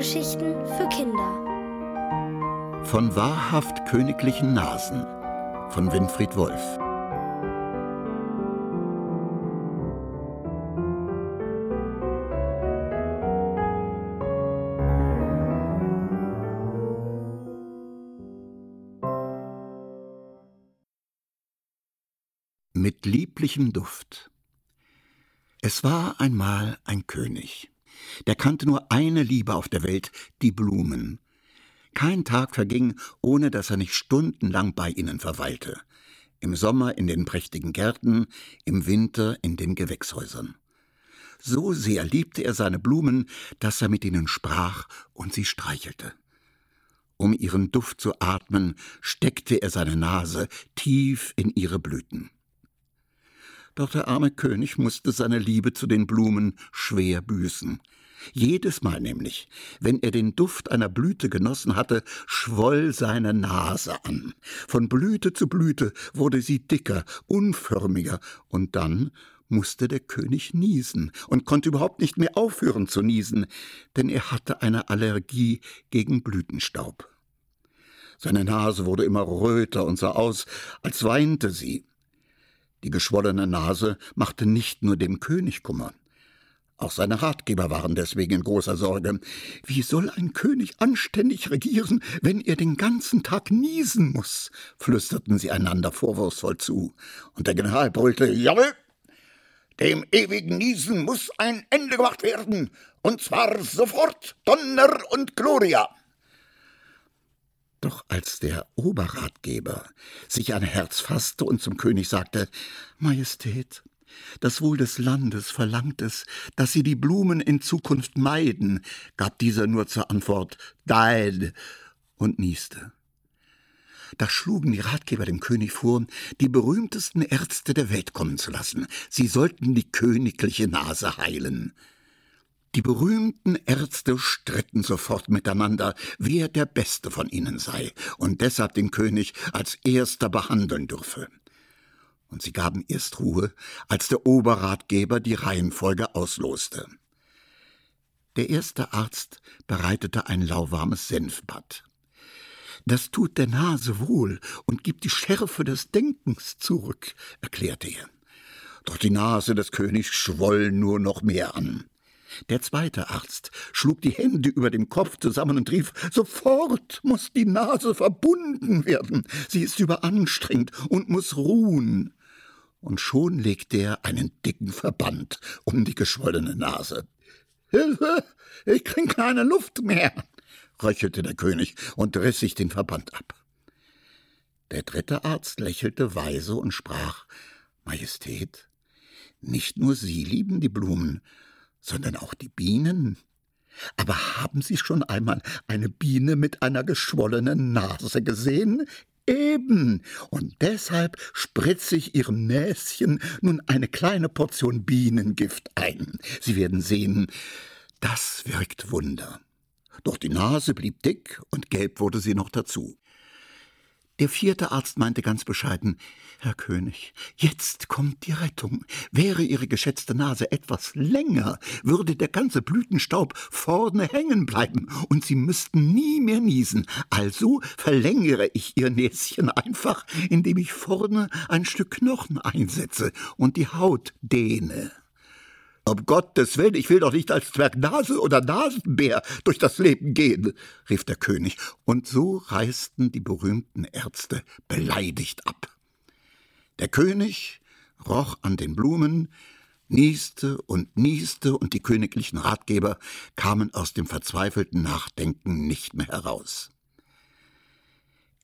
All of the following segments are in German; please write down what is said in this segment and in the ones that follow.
Hörgeschichten für Kinder. Von wahrhaft königlichen Nasen von Winfried Wolf. Mit lieblichem Duft. Es war einmal ein König. Der kannte nur eine Liebe auf der Welt, die Blumen. Kein Tag verging, ohne dass er nicht stundenlang bei ihnen verweilte. Im Sommer in den prächtigen Gärten, im Winter in den Gewächshäusern. So sehr liebte er seine Blumen, dass er mit ihnen sprach und sie streichelte. Um ihren Duft zu atmen, steckte er seine Nase tief in ihre Blüten. Doch der arme König musste seine Liebe zu den Blumen schwer büßen. Jedes Mal nämlich, wenn er den Duft einer Blüte genossen hatte, schwoll seine Nase an. Von Blüte zu Blüte wurde sie dicker, unförmiger, und dann musste der König niesen und konnte überhaupt nicht mehr aufhören zu niesen, denn er hatte eine Allergie gegen Blütenstaub. Seine Nase wurde immer röter und sah aus, als weinte sie. Die geschwollene Nase machte nicht nur dem König Kummer. Auch seine Ratgeber waren deswegen in großer Sorge. Wie soll ein König anständig regieren, wenn er den ganzen Tag niesen muss? flüsterten sie einander vorwurfsvoll zu. Und der General brüllte, Jawohl! Dem ewigen Niesen muss ein Ende gemacht werden, und zwar sofort Donner und Gloria. Doch als der Oberratgeber sich ein Herz fasste und zum König sagte, Majestät, das Wohl des Landes verlangt es, dass Sie die Blumen in Zukunft meiden, gab dieser nur zur Antwort Dein und nieste. Da schlugen die Ratgeber dem König vor, die berühmtesten Ärzte der Welt kommen zu lassen. Sie sollten die königliche Nase heilen. Die berühmten Ärzte stritten sofort miteinander, wer der Beste von ihnen sei und deshalb den König als erster behandeln dürfe. Und sie gaben erst Ruhe, als der Oberratgeber die Reihenfolge ausloste. Der erste Arzt bereitete ein lauwarmes Senfbad. Das tut der Nase wohl und gibt die Schärfe des Denkens zurück, erklärte er. Doch die Nase des Königs schwoll nur noch mehr an. Der zweite Arzt schlug die Hände über dem Kopf zusammen und rief Sofort muss die Nase verbunden werden. Sie ist überanstrengt und muss ruhen. Und schon legte er einen dicken Verband um die geschwollene Nase. Hilfe, ich krieg keine Luft mehr, röchelte der König und riss sich den Verband ab. Der dritte Arzt lächelte weise und sprach Majestät, nicht nur Sie lieben die Blumen, sondern auch die Bienen. Aber haben Sie schon einmal eine Biene mit einer geschwollenen Nase gesehen? Eben. Und deshalb spritze ich Ihrem Näschen nun eine kleine Portion Bienengift ein. Sie werden sehen, das wirkt Wunder. Doch die Nase blieb dick und gelb wurde sie noch dazu. Der vierte Arzt meinte ganz bescheiden Herr König, jetzt kommt die Rettung. Wäre Ihre geschätzte Nase etwas länger, würde der ganze Blütenstaub vorne hängen bleiben, und Sie müssten nie mehr niesen. Also verlängere ich Ihr Näschen einfach, indem ich vorne ein Stück Knochen einsetze und die Haut dehne. Um Gottes Willen, ich will doch nicht als Zwergnase oder Nasenbär durch das Leben gehen, rief der König, und so reisten die berühmten Ärzte beleidigt ab. Der König roch an den Blumen, nieste und nieste, und die königlichen Ratgeber kamen aus dem verzweifelten Nachdenken nicht mehr heraus.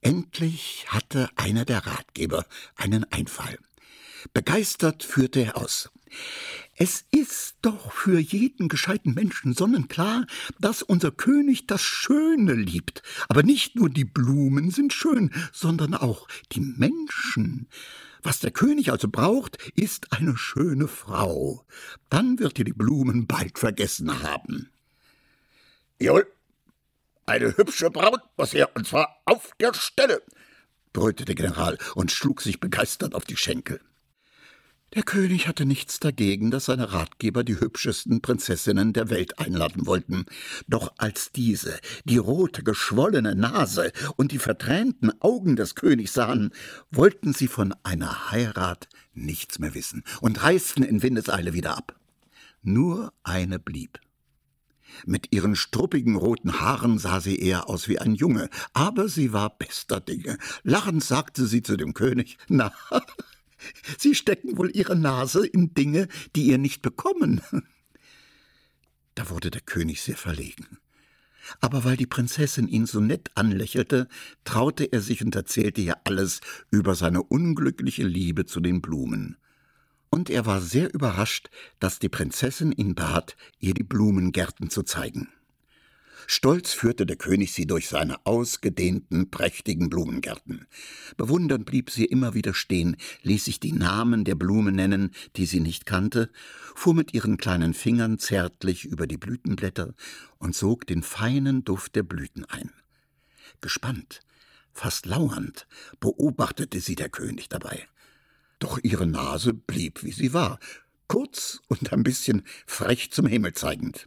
Endlich hatte einer der Ratgeber einen Einfall. Begeistert führte er aus. Es ist doch für jeden gescheiten Menschen sonnenklar, dass unser König das Schöne liebt. Aber nicht nur die Blumen sind schön, sondern auch die Menschen. Was der König also braucht, ist eine schöne Frau. Dann wird er die Blumen bald vergessen haben. Jawohl, eine hübsche Braut muss her, und zwar auf der Stelle, brüllte der General und schlug sich begeistert auf die Schenkel. Der König hatte nichts dagegen, dass seine Ratgeber die hübschesten Prinzessinnen der Welt einladen wollten. Doch als diese die rote, geschwollene Nase und die vertränten Augen des Königs sahen, wollten sie von einer Heirat nichts mehr wissen und reisten in Windeseile wieder ab. Nur eine blieb. Mit ihren struppigen roten Haaren sah sie eher aus wie ein Junge, aber sie war bester Dinge. Lachend sagte sie zu dem König, na, Sie stecken wohl Ihre Nase in Dinge, die ihr nicht bekommen. Da wurde der König sehr verlegen. Aber weil die Prinzessin ihn so nett anlächelte, traute er sich und erzählte ihr alles über seine unglückliche Liebe zu den Blumen. Und er war sehr überrascht, dass die Prinzessin ihn bat, ihr die Blumengärten zu zeigen. Stolz führte der König sie durch seine ausgedehnten, prächtigen Blumengärten. Bewundernd blieb sie immer wieder stehen, ließ sich die Namen der Blumen nennen, die sie nicht kannte, fuhr mit ihren kleinen Fingern zärtlich über die Blütenblätter und sog den feinen Duft der Blüten ein. Gespannt, fast lauernd, beobachtete sie der König dabei. Doch ihre Nase blieb, wie sie war, kurz und ein bisschen frech zum Himmel zeigend.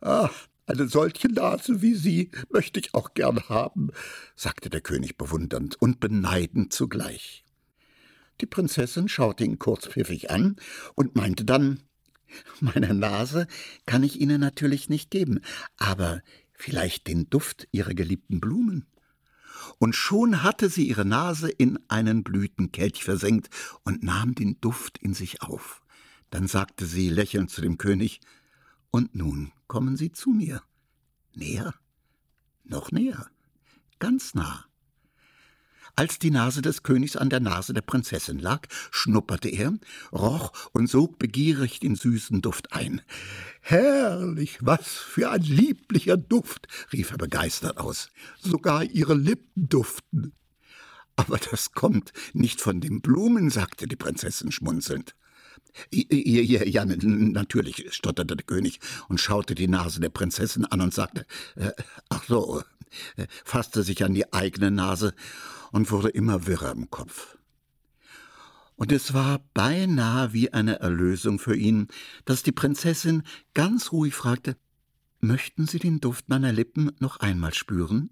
Ah, eine solche Nase wie Sie möchte ich auch gern haben, sagte der König bewundernd und beneidend zugleich. Die Prinzessin schaute ihn kurzpfiffig an und meinte dann Meine Nase kann ich Ihnen natürlich nicht geben, aber vielleicht den Duft Ihrer geliebten Blumen. Und schon hatte sie ihre Nase in einen Blütenkelch versenkt und nahm den Duft in sich auf. Dann sagte sie lächelnd zu dem König und nun kommen Sie zu mir. Näher, noch näher, ganz nah. Als die Nase des Königs an der Nase der Prinzessin lag, schnupperte er, roch und sog begierig den süßen Duft ein. Herrlich, was für ein lieblicher Duft, rief er begeistert aus. Sogar ihre Lippen duften. Aber das kommt nicht von den Blumen, sagte die Prinzessin schmunzelnd. Ja, ja, natürlich, stotterte der König und schaute die Nase der Prinzessin an und sagte, äh, ach so, äh, fasste sich an die eigene Nase und wurde immer wirrer im Kopf. Und es war beinahe wie eine Erlösung für ihn, dass die Prinzessin ganz ruhig fragte, Möchten Sie den Duft meiner Lippen noch einmal spüren?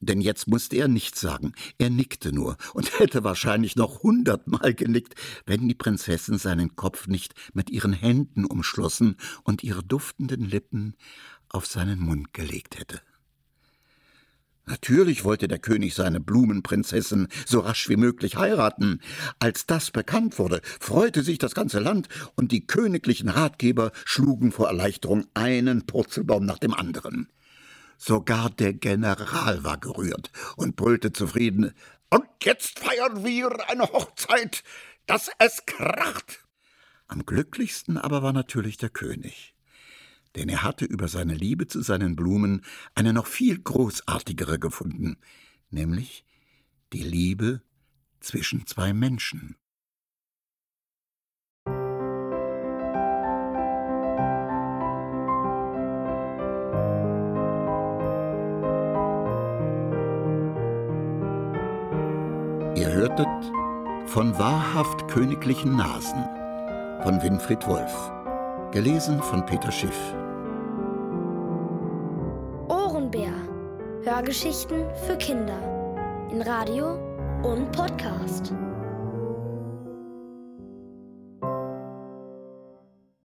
Denn jetzt musste er nichts sagen, er nickte nur und hätte wahrscheinlich noch hundertmal genickt, wenn die Prinzessin seinen Kopf nicht mit ihren Händen umschlossen und ihre duftenden Lippen auf seinen Mund gelegt hätte. Natürlich wollte der König seine Blumenprinzessin so rasch wie möglich heiraten. Als das bekannt wurde, freute sich das ganze Land, und die königlichen Ratgeber schlugen vor Erleichterung einen Purzelbaum nach dem anderen. Sogar der General war gerührt und brüllte zufrieden Und jetzt feiern wir eine Hochzeit, dass es kracht. Am glücklichsten aber war natürlich der König, denn er hatte über seine Liebe zu seinen Blumen eine noch viel großartigere gefunden, nämlich die Liebe zwischen zwei Menschen. Ihr hörtet von wahrhaft königlichen Nasen von Winfried Wolf, gelesen von Peter Schiff. Ohrenbär. Hörgeschichten für Kinder in Radio und Podcast.